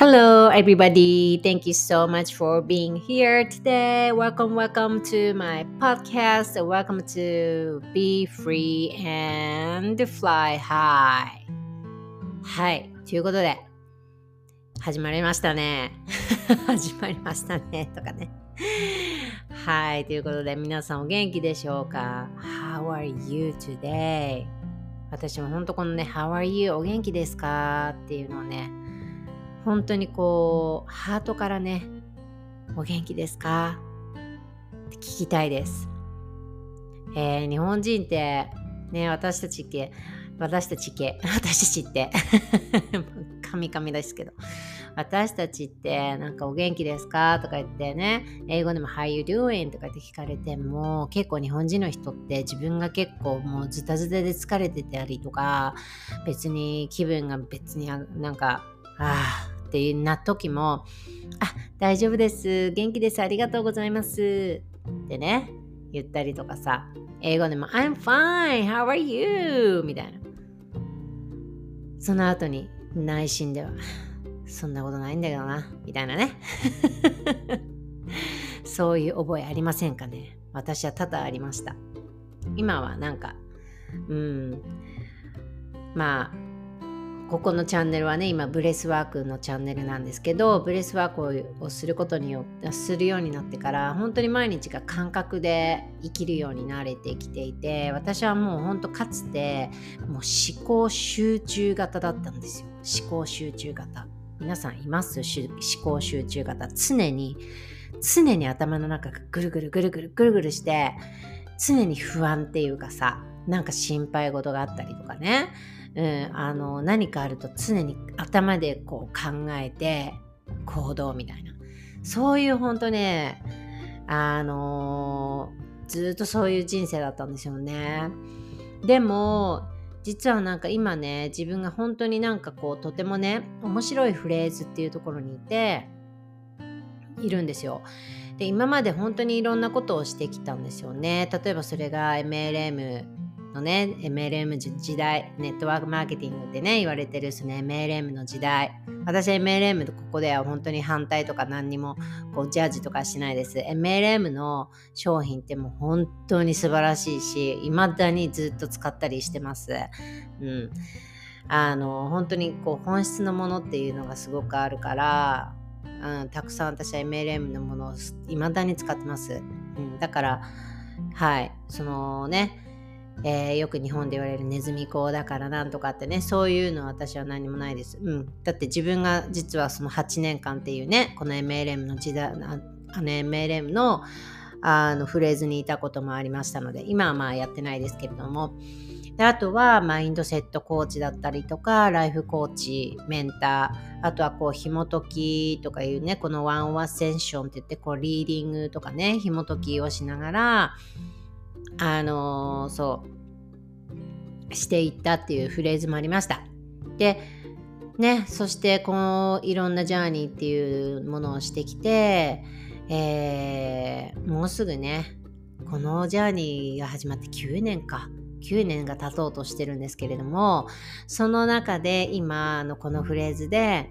Hello, everybody. Thank you so much for being here today. Welcome, welcome to my podcast. Welcome to Be Free and Fly High. はい、ということで、始まりましたね。始まりましたね。とかね。はい、ということで、皆さんお元気でしょうか ?How are you today? 私も本当このね、How are you? お元気ですかっていうのをね、本当にこう、ハートからね、お元気ですか？って聞きたいです。えー日本人って、ね、私たちって、私たちって、私たちって、カミカミですけど、私たちって、なんかお元気ですか？とか言ってね、英語でも How you doing? とかって聞かれても、結構日本人の人って自分が結構もうズタズタで疲れてたりとか、別に気分が別になんか、ああってな時も、あ、大丈夫です。元気です。ありがとうございます。ってね、言ったりとかさ、英語でも I'm fine. How are you? みたいな。その後に内心では、そんなことないんだけどな、みたいなね。そういう覚えありませんかね私は多々ありました。今はなんか、うん、まあ、ここのチャンネルはね、今、ブレスワークのチャンネルなんですけど、ブレスワークをすることによって、するようになってから、本当に毎日が感覚で生きるようになれてきていて、私はもう本当かつて、もう思考集中型だったんですよ。思考集中型。皆さんいます？し思考集中型。常に、常に頭の中がぐるぐるぐるぐるぐるぐるして、常に不安っていうかさ、なんか心配事があったりとかね。うん、あの何かあると常に頭でこう考えて行動みたいな。そういう本当ねあのずっとそういう人生だったんですよね。でも実はなんか今ね自分が本当になんかこうとてもね面白いフレーズっていうところにいているんですよ。で今まで本当にいろんなことをしてきたんですよね。例えばそれが MLM のね、MLM 時代、ネットワークマーケティングってね、言われてるその MLM の時代。私 MLM ここでは本当に反対とか何にもこうジャッジとかしないです。MLM の商品ってもう本当に素晴らしいし、未だにずっと使ったりしてます。うん。あの、本当にこう本質のものっていうのがすごくあるから、うん、たくさん私は MLM のものを未だに使ってます。うん、だから、はい、そのね、えーよく日本で言われるネズミ講だからなんとかってねそういうのは私は何もないです、うん、だって自分が実はその8年間っていうねこの MLM の時代あの MLM のあのフレーズにいたこともありましたので今はまあやってないですけれども。であとはマインドセットコーチだったりとかライフコーチメンターあとはこう紐解きとかいうねこのワンオアセンションって言ってこうリーディングとかね紐解きをしながらあのそうしていったっていうフレーズもありました。でねそしてこのいろんなジャーニーっていうものをしてきて、えーもうすぐねこのジャーニーが始まって9年か9年が経とうとしてるんですけれどもその中で今のこのフェーズで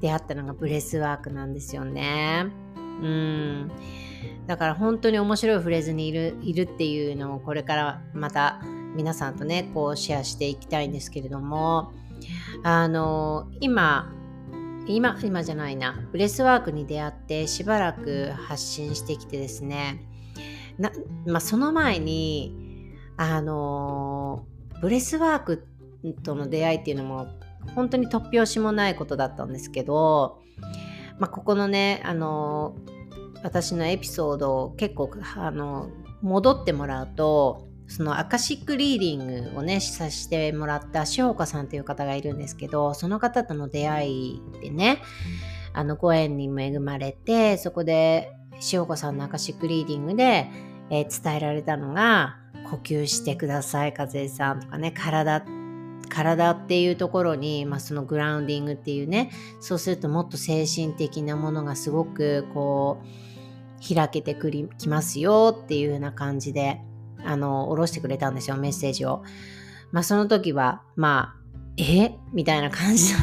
出会ったのがブレスワークなんですよね。うんだから本当に面白いフェーズにいるいるっていうのをこれからまた皆さんとねこうシェアしていきたいんですけれどもあの今今今じゃないなブレスワークに出会ってしばらく発信してきてですねな、まあ、その前にあのブレスワークとの出会いっていうのも本当に突拍子もないことだったんですけど、まあ、ここのねあの私のエピソードを結構あの戻ってもらうとそのアカシックリーディングをねさせてもらったしほこさんという方がいるんですけどその方との出会いでねあのご縁に恵まれてそこでしほこさんのアカシックリーディングで、えー伝えられたのが呼吸してください和江さんとかね体体っていうところに、まあ、そのグラウンディングっていうねそうするともっと精神的なものがすごくこう開けてくりきますよっていうような感じであの下ろしてくれたんですよメッセージを。まあその時はまあえ？みたいな感じの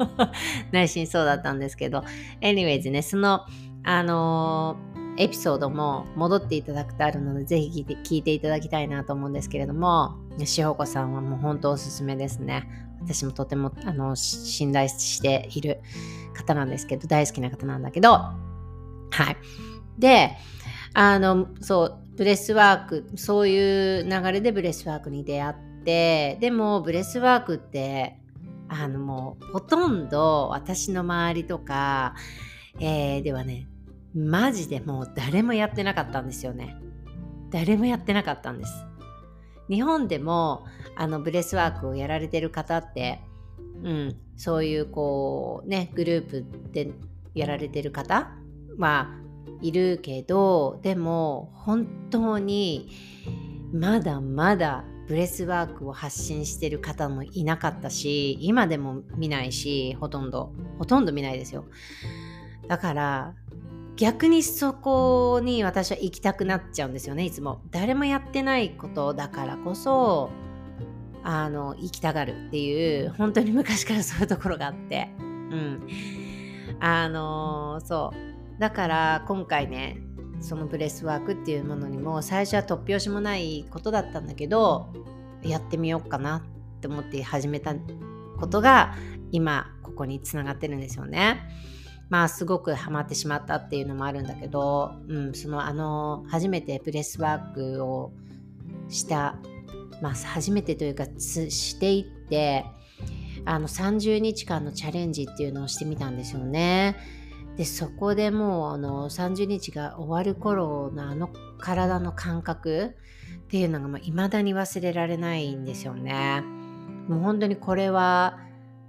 内心そうだったんですけど。anyways ねそのあのー、エピソードも戻っていただくとあるのでぜひ聞いて聞いていただきたいなと思うんですけれどもしほこさんはもう本当おすすめですね。私もとてもあの信頼している方なんですけど大好きな方なんだけど。はい。であのそうブレスワークそういう流れでブレスワークに出会ってでもブレスワークってあのもうほとんど私の周りとか、えー、ではねマジでもう誰もやってなかったんですよね。誰もやってなかったんです。日本でもあのブレスワークをやられてる方って、うん、そういうこうねグループでやられてる方はいるけどでも本当にまだまだブレスワークを発信してる方もいなかったし今でも見ないしほとんど。ほとんど見ないですよ。だから逆にそこに私は行きたくなっちゃうんですよねいつも。誰もやってないことだからこそあの行きたがるっていう本当に昔からそういうところがあって。うん。あのそう。だから今回ねそのブレスワークっていうものにも最初は突拍子もないことだったんだけどやってみようかなって思って始めたことが今ここにつながってるんですよね。まあすごくハマってしまったっていうのもあるんだけど、うん、そのあの初めてブレスワークをしたまあ初めてというかしていってあの30日間のチャレンジっていうのをしてみたんですよね。でそこでもうあの30日が終わる頃のあの体の感覚っていうのがいまだに忘れられないんですよね。もう本当にこれは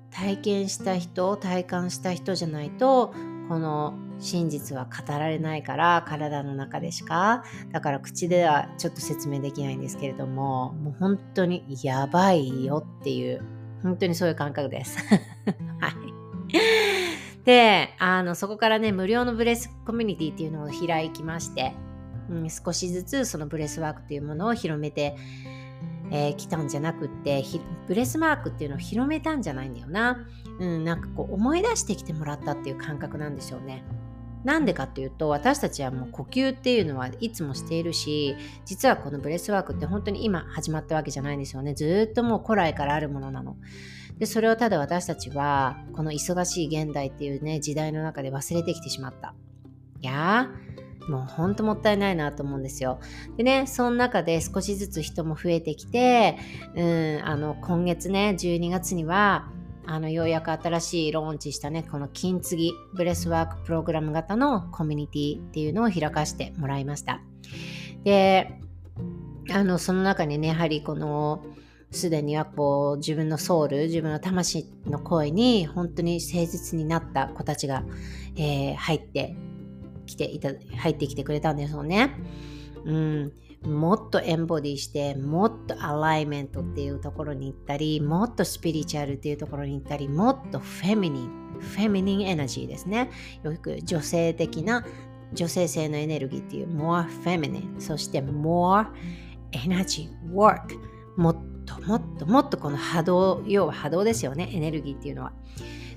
体験した人体感した人じゃないとこの真実は語られないから体の中でしかだから口ではちょっと説明できないんですけれどももう本当にやばいよっていう本当にそういう感覚です。はいで、あの、そこからね、無料のブレスコミュニティっていうのを開きまして、うん、少しずつそのブレスワークっていうものを広めてき、えー、たんじゃなくってブレスワークっていうのを広めたんじゃないんだよな。うん、なんかこう思い出してきてもらったっていう感覚なんでしょうね。なんでかっていうと私たちはもう呼吸っていうのはいつもしているし実はこのブレスワークって本当に今始まったわけじゃないんですよねずっともう古来からあるものなのでそれをただ私たちはこの忙しい現代っていうね時代の中で忘れてきてしまったいやーもうほんともったいないなと思うんですよ。でね、その中で少しずつ人も増えてきて、うん、あの、今月ね、12月には、あの、ようやく新しいローンチしたね、この金継ぎブレスワークプログラム型のコミュニティっていうのを開かせてもらいました。で、あの、その中にね、やはりこの、すでにはこう自分のソウル自分の魂の声に本当に誠実になった子たちが、えー、入ってきていた入ってきてくれたんですよね。うん、もっとエンボディしてもっとアライメントっていうところに行ったりもっとスピリチュアルっていうところに行ったりもっとフェミニンフェミニンエナジーですね。よく女性的な女性性のエネルギーっていう more feminine そして more energy work もっともっともっとこの波動要は波動ですよねエネルギーっていうのは。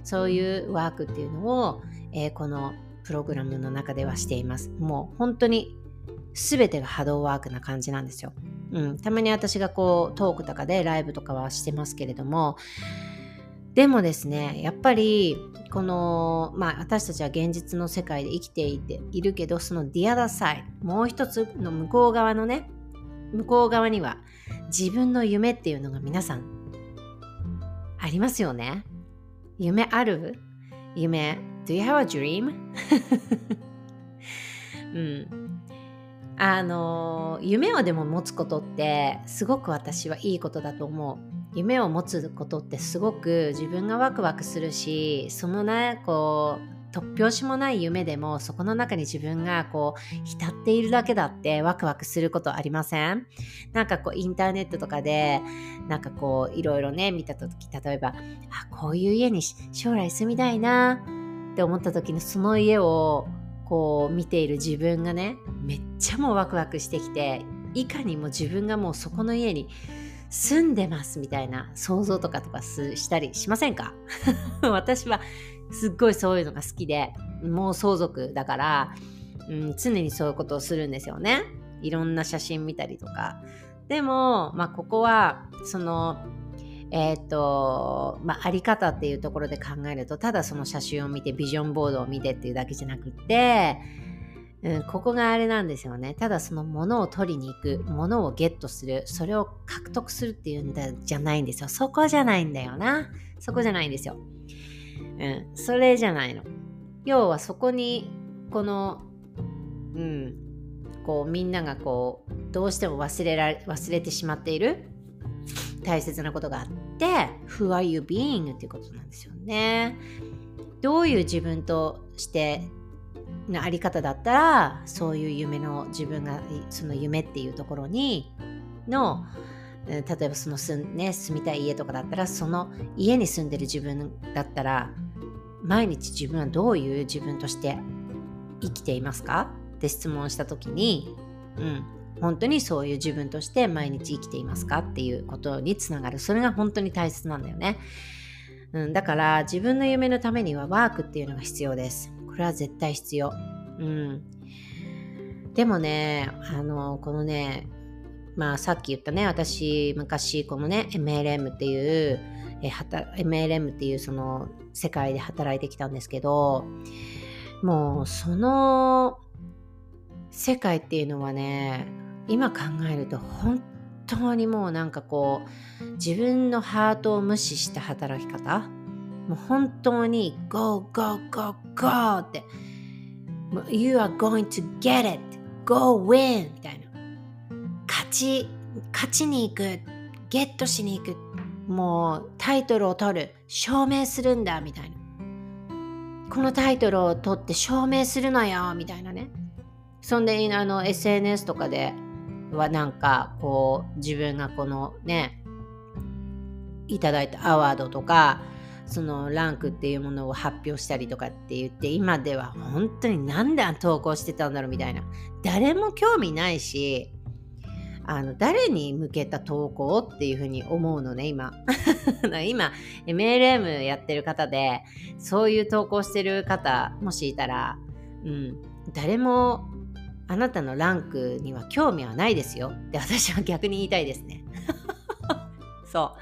そういうワークっていうのを、えー、このプログラムの中ではしています。もう本当に全てが波動ワークな感じなんですよ、うん、たまに私がこうトークとかでライブとかはしてますけれどもでもですねやっぱりこの、まあ、私たちは現実の世界で生きていているけどその The other side もう一つの向こう側のね向こう側には自分の夢っていうのが皆さんありますよね？夢ある？夢 Do you have a dream? うん。あの夢をでも持つことってすごく私はいいことだと思う。夢を持つことってすごく自分がワクワクするしそのねこう突拍子もない夢でもそこの中に自分がこう浸っているだけだってワクワクすることありません？なんかこうインターネットとかでなんかこういろいろね見た時例えばあこういう家に将来住みたいなって思った時にその家をこう見ている自分がねめっちゃもうワクワクしてきていかにも自分がもうそこの家に住んでますみたいな想像とかとかしたりしませんか？私はすっごいそういうのが好きでもう相続だから、うん、常にそういうことをするんですよねいろんな写真見たりとかでも、まあ、ここはそのえっ、ー、と、まあ、あり方っていうところで考えると、ただその写真を見て、ビジョンボードを見てっていうだけじゃなくって、うん、ここがあれなんですよね。ただそのものを取りに行く、ものをゲットする、それを獲得するっていうんじゃないんですよ。そこじゃないんだよな。そこじゃないんですよ。うん、それじゃないの。要はそこに、この、うん、こうみんながこう、どうしても忘れられ、忘れてしまっている大切なことがあって Who are you being? っていうことなんですよね。どういう自分としてのあり方だったらそういう夢の自分がその夢っていうところにの例えばその住,、ね、住みたい家とかだったらその家に住んでる自分だったら毎日自分はどういう自分として生きていますか？って質問した時に、うん、本当にそういう自分として毎日生きていますか？っていうことにつながる。それが本当に大切なんだよね、うん、だから自分の夢のためにはワークっていうのが必要です。これは絶対必要。うん。でもねあのこのねまあさっき言ったね私昔このね MLM っていうえ MLM っていうその世界で働いてきたんですけどもうその世界っていうのはね今考えると本当にもうなんかこう自分のハートを無視した働き方もう本当に Go, go, go, go って You are going to get it Go win みたいな。勝ち勝ちに行くゲットしに行くもうタイトルを取る証明するんだみたいな。このタイトルを取って証明するのよみたいなね。そんであの SNS とかではなんかこう自分がこのねいただいたアワードとかそのランクっていうものを発表したりとかって言って今では本当に何で投稿してたんだろうみたいな。誰も興味ないしあの誰に向けた投稿っていうふうに思うのね今 今 MLM やってる方でそういう投稿してる方もしいたら、うん、誰もあなたのランクには興味はないですよって私は逆に言いたいですね。そ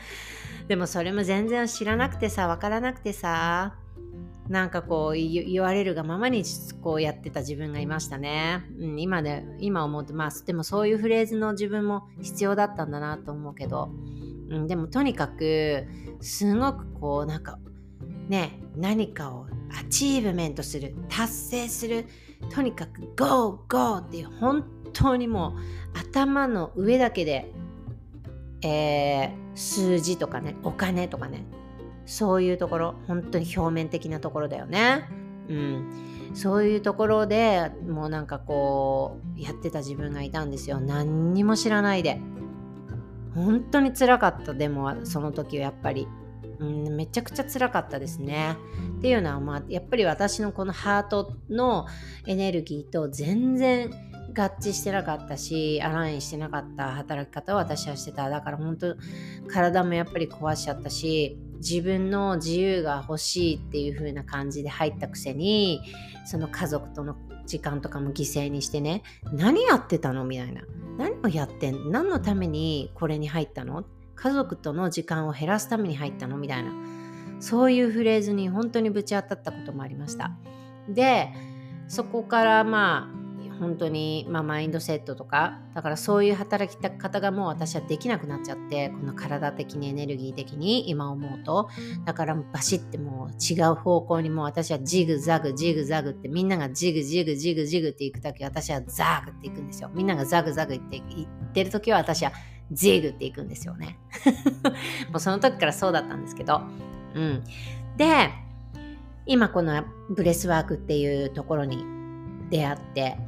う。でもそれも全然知らなくてさ、わからなくてさ、なんかこう言われるがままにこうやってた自分がいましたね。うん、今で、今思うと、まあでもそういうフレーズの自分も必要だったんだなと思うけど、うん、でもとにかく、すごくこうなんか、ね、何かをアチーブメントする、達成する、とにかく GO! GO! っていう本当にもう頭の上だけで、えー、数字とかねお金とかねそういうところ本当に表面的なところだよね。うん、そういうところでもうなんかこうやってた自分がいたんですよ。何にも知らないで。本当につらかった。でもその時はやっぱり。うん、めちゃくちゃ辛かったですね。っていうのは、まあ、やっぱり私のこのハートのエネルギーと全然合致してなかったしアラインしてなかった働き方を私はしてた。だから本当体もやっぱり壊しちゃったし自分の自由が欲しいっていう風な感じで入ったくせにその家族との時間とかも犠牲にしてね何やってたのみたいな。何をやってん何のためにこれに入ったの？家族との時間を減らすために入ったのみたいな。そういうフレーズに本当にぶち当たったこともありました。でそこからまあ本当に、まあ、マインドセットとかだからそういう働き方がもう私はできなくなっちゃってこの体的にエネルギー的に今思うとだからバシッてもう違う方向にもう私はジグザグジグザグってみんながジグジグジグジグっていく時私はザーグっていくんですよみんながザグザグって言ってる時は私はジグっていくんですよね。もうその時からそうだったんですけど。うん。で、今このブレスワークっていうところに出会って、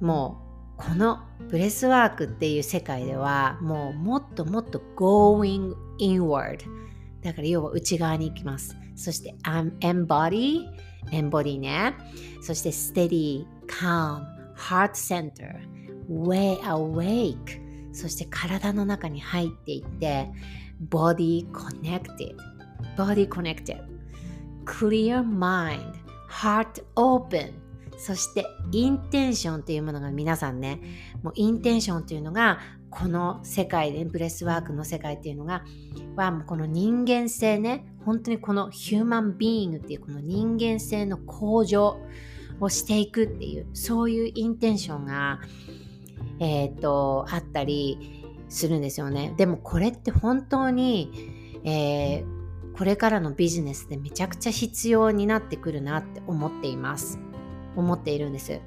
もうこのブレスワークっていう世界ではもうもっともっと going inward だから要は内側に行きます。そして embody embody ね。そして steady, calm, heart center, wide awake そして体の中に入っていって body connected body connected clear mind heart open そして intention っていうものが皆さんねもう intention っていうのがこの世界でブレスワークの世界っていうのがはもうこの人間性ね本当にこの human being っていうこの人間性の向上をしていくっていうそういうインテンションがえっ、ー、とあったりするんですよね。でもこれって本当に、えー、これからのビジネスでめちゃくちゃ必要になってくるなって思っています。思っているんです。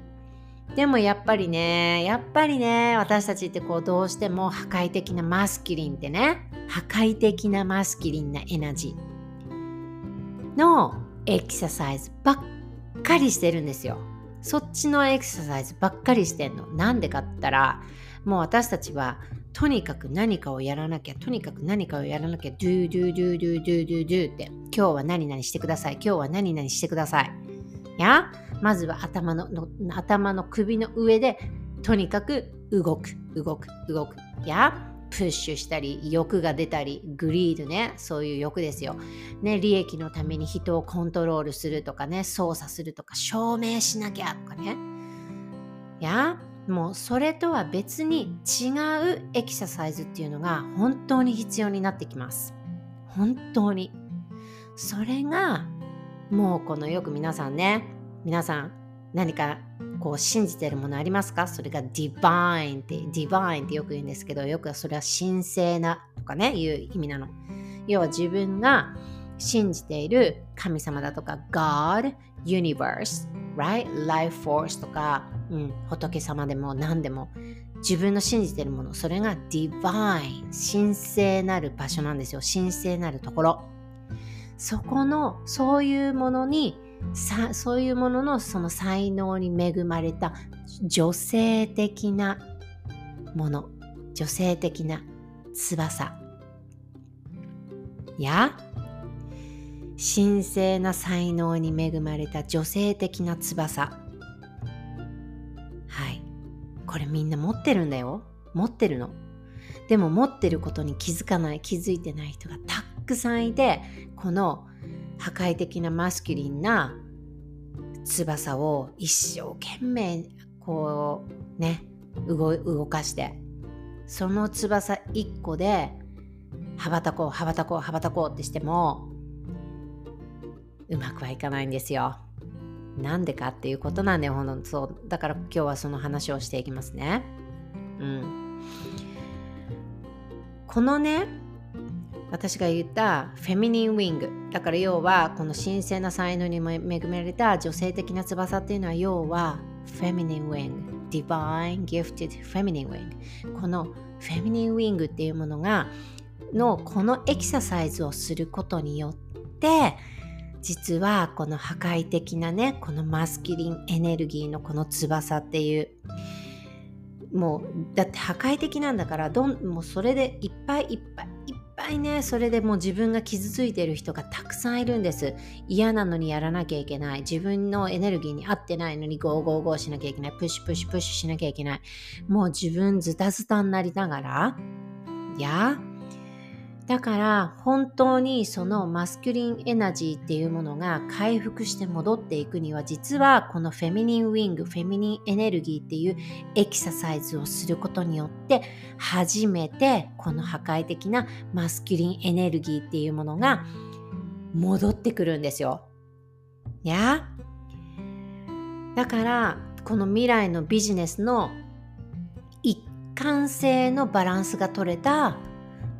でもやっぱりねやっぱりね私たちってこうどうしても破壊的なマスキリンってね破壊的なマスキリンなエナジーのエクササイズばっかりしてるんですよ。そっちのエクササイズばっかりしてんの。なんでかって言ったらもう私たちはとにかく何かをやらなきゃ、とにかく何かをやらなきゃ、do, do, do, do, do, do, do って、今日は何々してください、今日は何々してください。やまずは頭のの頭の首の上で、とにかく動く、動く、動く。やプッシュしたり、欲が出たり、グリードね、そういう欲ですよ。ね、利益のために人をコントロールするとかね、操作するとか、証明しなきゃとかね。やもうそれとは別に違うエクササイズっていうのが本当に必要になってきます。本当に。それがもうこのよく皆さんね、皆さん何かこう信じてるものありますか？それが divine って、divine ってよく言うんですけど、よくそれは神聖なとかね、いう意味なの。要は自分が信じている神様だとか God, Universe, right? Life Force とかうん、仏様でも何でも自分の信じてるものそれが divine 神聖なる場所なんですよ神聖なるところそこのそういうものにさそういうもののその才能に恵まれた女性的なもの女性的な翼。や神聖な才能に恵まれた女性的な翼。はい。これみんな持ってるんだよ。持ってるの。でも持ってることに気づかない気づいてない人がたくさんいてこの破壊的なマスキュリンな翼を一生懸命こうね動かしてその翼一個で羽ばたこう羽ばたこう羽ばたこうってしてもうまくはいかないんですよ。なんでかっていうことなんだよ、ほんとそう。だから今日はその話をしていきますね。うん。このね、私が言ったフェミニンウィング。だから要は、この神聖な才能に恵まれた女性的な翼っていうのは、要は、フェミニンウィング。Divine Gifted Feminine Wing。このフェミニンウィングっていうものが、のこのエクササイズをすることによって、実はこの破壊的なねこのマスキリンエネルギーのこの翼っていうもうだって破壊的なんだからどんもうそれでいっぱいいっぱいぱいねそれでもう自分が傷ついてる人がたくさんいるんです。嫌なのにやらなきゃいけない。自分のエネルギーに合ってないのにゴーゴーゴーしなきゃいけない。プッシュプッシュプッシュしなきゃいけない。もう自分ズタズタになりながらいやだから本当にそのマスキュリンエナジーっていうものが回復して戻っていくには実はこのフェミニンウィングフェミニンエネルギーっていうエクササイズをすることによって初めてこの破壊的なmasculine エネルギーっていうものが戻ってくるんですよ。や？だからこの未来のビジネスの一貫性のバランスが取れた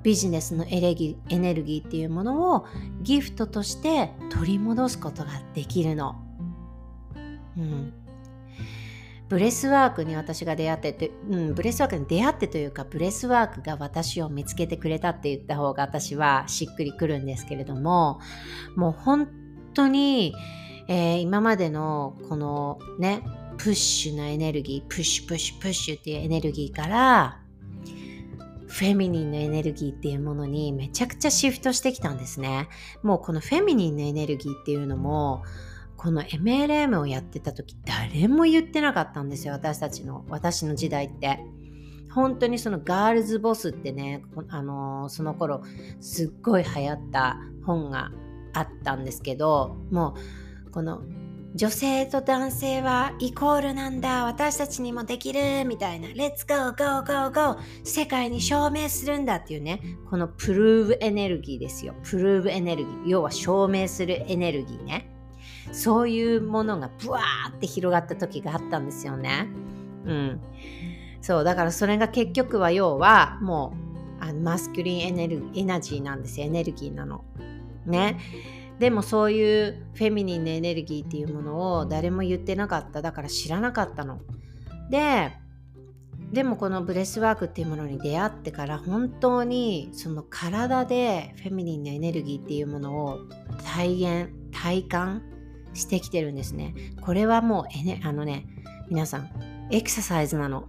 ビジネスのエネルギーっていうものをギフトとして取り戻すことができるの。うん、ブレスワークに私が出会ってて、うん、ブレスワークに出会ってというかブレスワークが私を見つけてくれたって言った方が私はしっくりくるんですけれどももう本当に、えー、今までのこのねプッシュなエネルギープッシュプッシュプッシュっていうエネルギーからフェミニンのエネルギーっていうものにめちゃくちゃシフトしてきたんですね。もうこのフェミニンのエネルギーっていうのもこの MLM をやってた時誰も言ってなかったんですよ私たちの私の時代って。本当にそのガールズボスってね、あのー、その頃すっごい流行った本があったんですけどもうこの女性と男性はイコールなんだ。私たちにもできる。みたいな。Let's go go go go 世界に証明するんだっていうね。このプルーブエネルギーですよ。プルーブエネルギー。要は証明するエネルギーね。そういうものがブワーって広がった時があったんですよね。うん。そう。だからそれが結局は要はもうあの masculine エネルエナジーなんですよ。エネルギーなの。ね。でもそういうフェミニンのエネルギーっていうものを誰も言ってなかっただから知らなかったの。ででもこのブレスワークっていうものに出会ってから本当にその体でフェミニンのエネルギーっていうものを体現体感してきてるんですね。これはもうエネあのね皆さんエクササイズなの。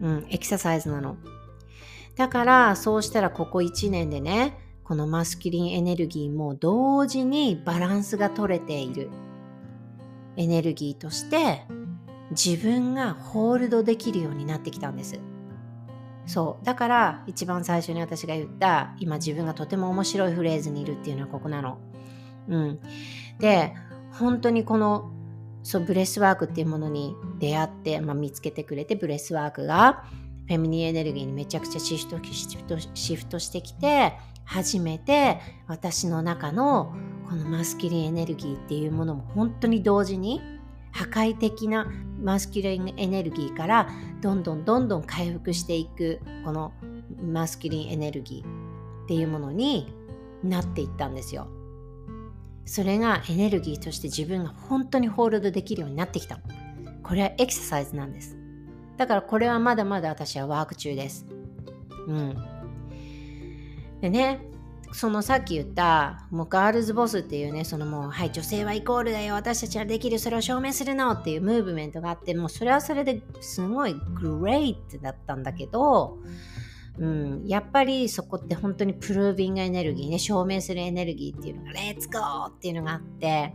うん、エクササイズなの。だからそうしたらここ1年でねこのマスキリンエネルギーも同時にバランスが取れているエネルギーとして自分がホールドできるようになってきたんです。そうだから一番最初に私が言った今自分がとても面白いフレーズにいるっていうのはここなの。うん、で本当にこのそうブレスワークっていうものに出会って、まあ、見つけてくれてブレスワークがフェミニンエネルギーにめちゃくちゃシフトシフトしてきて初めて私の中のこの masculine エネルギーっていうものも本当に同時に破壊的な masculine エネルギーからどんどんどんどん回復していくこの masculine エネルギーっていうものになっていったんですよ。それがエネルギーとして自分が本当にホールドできるようになってきた。これはエクササイズなんです。だからこれはまだまだ私はワーク中です。うん。でねそのさっき言ったもうガールズボスっていうねそのもうはい女性はイコールだよ私たちはできるそれを証明するのっていうムーブメントがあってもうそれはそれですごいグレイトだったんだけど、うん、やっぱりそこって本当にプルービングエネルギーね証明するエネルギーっていうのがレッツゴーっていうのがあって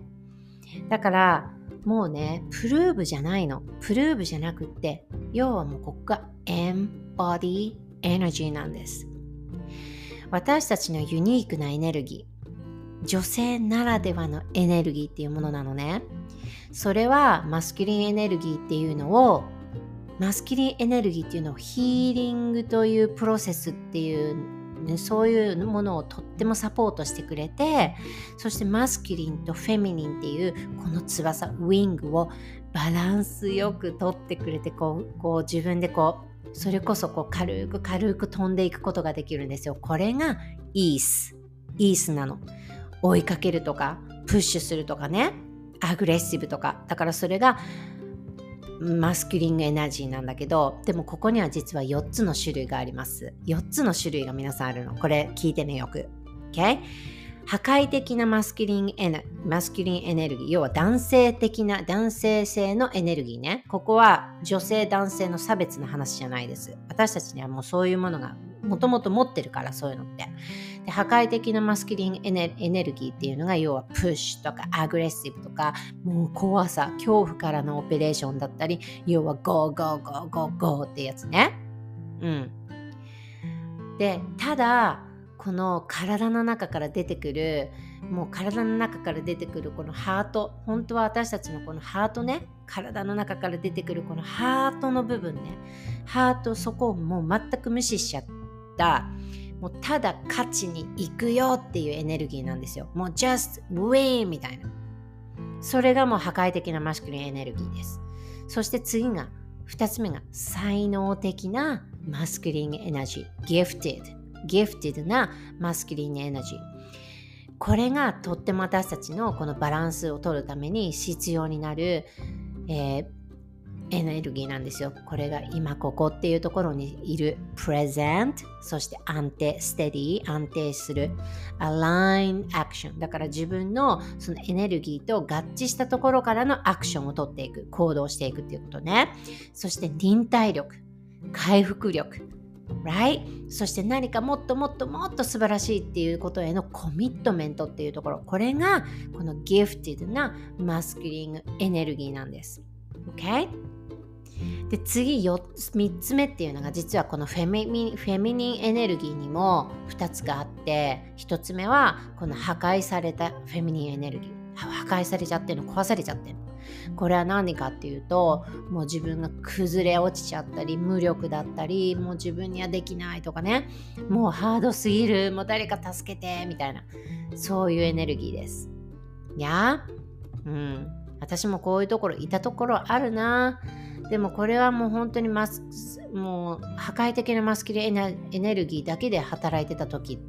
だからもうねプルーブじゃないの。プルーブじゃなくって要はもうここがエンボディエナジーなんです。私たちのユニークなエネルギー。女性ならではのエネルギーっていうものなのね。それはマスキリンエネルギーっていうのをマスキリンエネルギーっていうのをヒーリングというプロセスっていう、そういうものをとってもサポートしてくれてそしてマスキリンとフェミニンっていうこの翼ウィングをバランスよく取ってくれてこうこう自分でこうそれこそこう軽く軽く飛んでいくことができるんですよ。これがイース。イースなの。追いかけるとか、プッシュするとかね。アグレッシブとか。だからそれがマスキュリングエナジーなんだけど、でもここには実は4つの種類があります。4つの種類が皆さんあるの。これ聞いてねよく。OK? 破壊的なマスキリンエネマスキリンエネルギー、要は男性的な男性性のエネルギーね。ここは女性男性の差別の話じゃないです。私たちにはもうそういうものがもともと持ってるからそういうのって。で破壊的な masculine エネエネルギーっていうのが要はプッシュとかアグレッシブとかもう怖さ、恐怖からのオペレーションだったり要は go go go go go ってやつね。うん。で、ただこの体の中から出てくるもう体の中から出てくるこのハート。本当は私たちのこのハートね。体の中から出てくるこのハートの部分ね。ハートそこをもう全く無視しちゃった。もうただ勝ちに行くよっていうエネルギーなんですよ。もう just win みたいな。それがもう破壊的なマスクリンエネルギーです。そして次が2つ目が才能的なマスクリンエナジー。gifted ギフティドなマスキリンエナジー。これがとっても私たちのこのバランスを取るために必要になる、えー、エネルギーなんですよ。これが今ここっていうところにいる present そして安定 steady 安定する align action だから自分のそのエネルギーと合致したところからのアクションを取っていく行動していくっていうことね。そして忍耐力回復力 right? そして何かもっともっともっと素晴らしいっていうことへのコミットメントっていうところこれがこのギフティドなマスキリングエネルギーなんです OK? で次3つ目っていうのが実はこのフェミフェミニンエネルギーにも2つがあって1つ目はこの破壊されたフェミニンエネルギー破壊されちゃってるの壊されちゃってるこれは何かっていうともう自分が崩れ落ちちゃったり無力だったりもう自分にはできないとかね。もうハードすぎる。もう誰か助けてみたいな。そういうエネルギーです。いやうん。私もこういうところいたところあるな。でもこれはもう本当にマスもう破壊的なマスキリエネルギーだけで働いてた時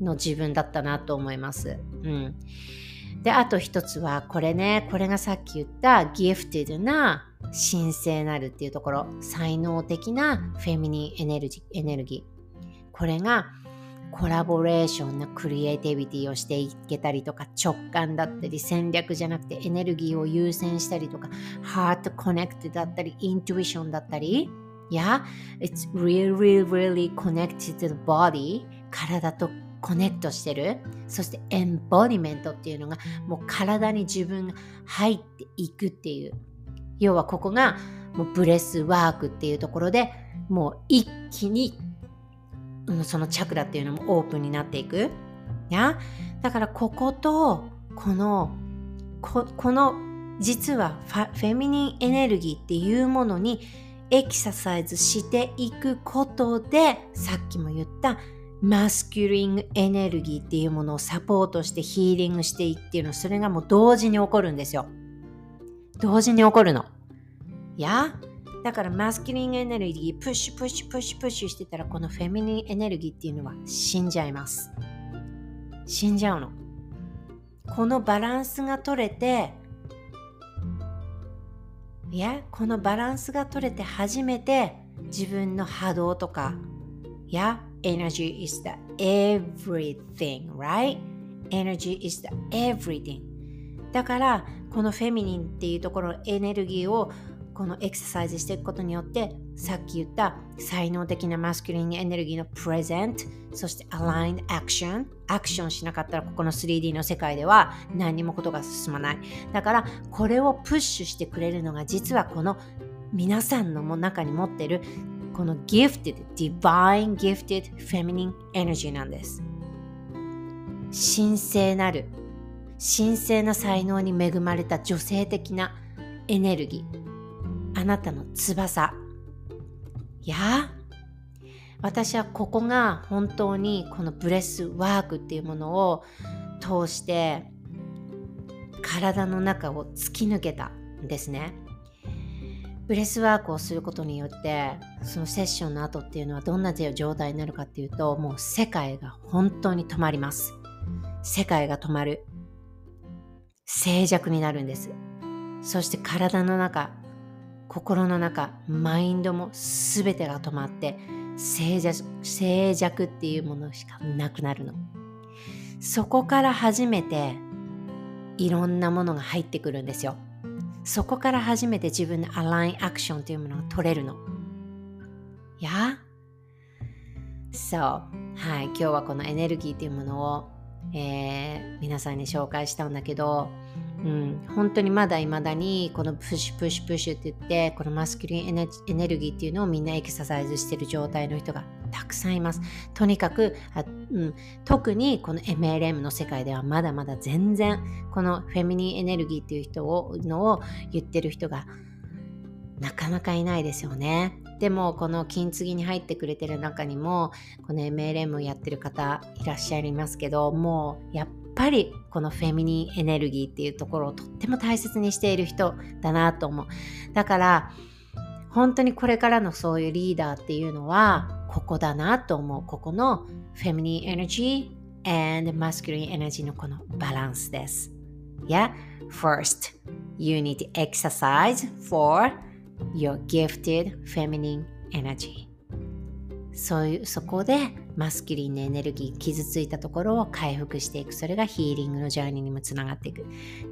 の自分だったなと思います。うん、であと一つはこれねこれがさっき言ったギフティドな神聖なるっていうところ。才能的なフェミニンエネルギーエネルギー。これがコラボレーションなクリエイティビティをしていけたりとか直感だったり戦略じゃなくてエネルギーを優先したりとか heart connect だったり intuition だったり。Yeah, it's really, really connected to the body 体とコネクトしてる？そして embodiment っていうのがもう体に自分が入っていくっていう。要はここがもうブレスワークっていうところでもう一気にそのチャクラっていうのもオープンになっていく。や？だからこことこのここの実はフェミニンエネルギーっていうものにエクササイズしていくことでさっきも言ったマスキュリングエネルギーっていうものをサポートしてヒーリングしていっていうのそれがもう同時に起こるんですよ同時に起こるのいやだからマスキュリングエネルギープッシュプッシュプッシュプッシュしてたらこのフェミニンエネルギーっていうのは死んじゃいます。死んじゃうの。このバランスが取れていやこのバランスが取れて初めて自分の波動とかや energy is the everything right? Energy is the everything. だからこのフェミニンっていうところエネルギーをこのエクササイズしていくことによってさっき言った才能的なマスキュリンエネルギーのプレゼントそしてアラインアクションアクションしなかったらここの 3D の世界では何にもことが進まない。だからこれをプッシュしてくれるのが実はこの皆さんの中に持っているこの gifted divine gifted feminine energy なんです神聖なる神聖な才能に恵まれた女性的なエネルギーあなたの翼。いや、私はここが本当にこのブレスワークっていうものを通して体の中を突き抜けたんですね。ブレスワークをすることによってそのセッションの後っていうのはどんな状態になるかっていうともう世界が本当に止まります。世界が止まる。静寂になるんです。そして体の中心の中マインドも全てが止まって静寂静寂っていうものしかなくなるのそこから初めていろんなものが入ってくるんですよそこから初めて自分のアラインアクションというものが取れるの。や？そう。はい。今日はこのエネルギーというものを、えー、皆さんに紹介したんだけどうん、本当にまだいまだにこのプッシュプッシュプッシュって言ってこのマスキュリンエネルギーっていうのをみんなエクササイズしてる状態の人がたくさんいます。とにかくあ、うん、特にこの MLM の世界ではまだまだ全然このフェミニンエネルギーっていう人をのを言ってる人がなかなかいないですよね。でもこの金継ぎに入ってくれてる中にもこの MLM をやってる方いらっしゃいますけどもうやっぱりこのフェミニンエネルギーっていうところをとっても大切にしている人だなと思う。だから本当にこれからのそういうリーダーっていうのはここだなと思う。ここのフェミニンエネルギー and マスキュリンエネルギーのこのバランスです。Yeah, first, you need to exercise for your gifted feminine energy. そういうそこで masculine のエネルギー傷ついたところを回復していく。それがヒーリングのジャーニーにもつながっていく。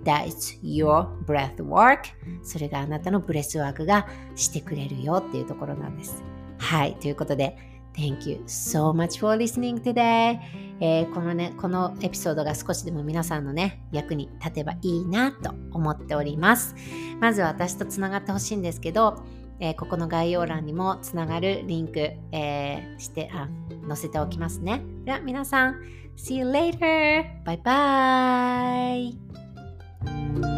That's your breath work それがあなたのブレスワークがしてくれるよっていうところなんです。はいということで Thank you so much for listening today、えー、このねこのエピソードが少しでも皆さんのね役に立てばいいなと思っております。まず私とつながってほしいんですけどえー、ここの概要欄にもつながるリンク、えー、してあ載せておきますね。では皆さん、See you later! バイバイ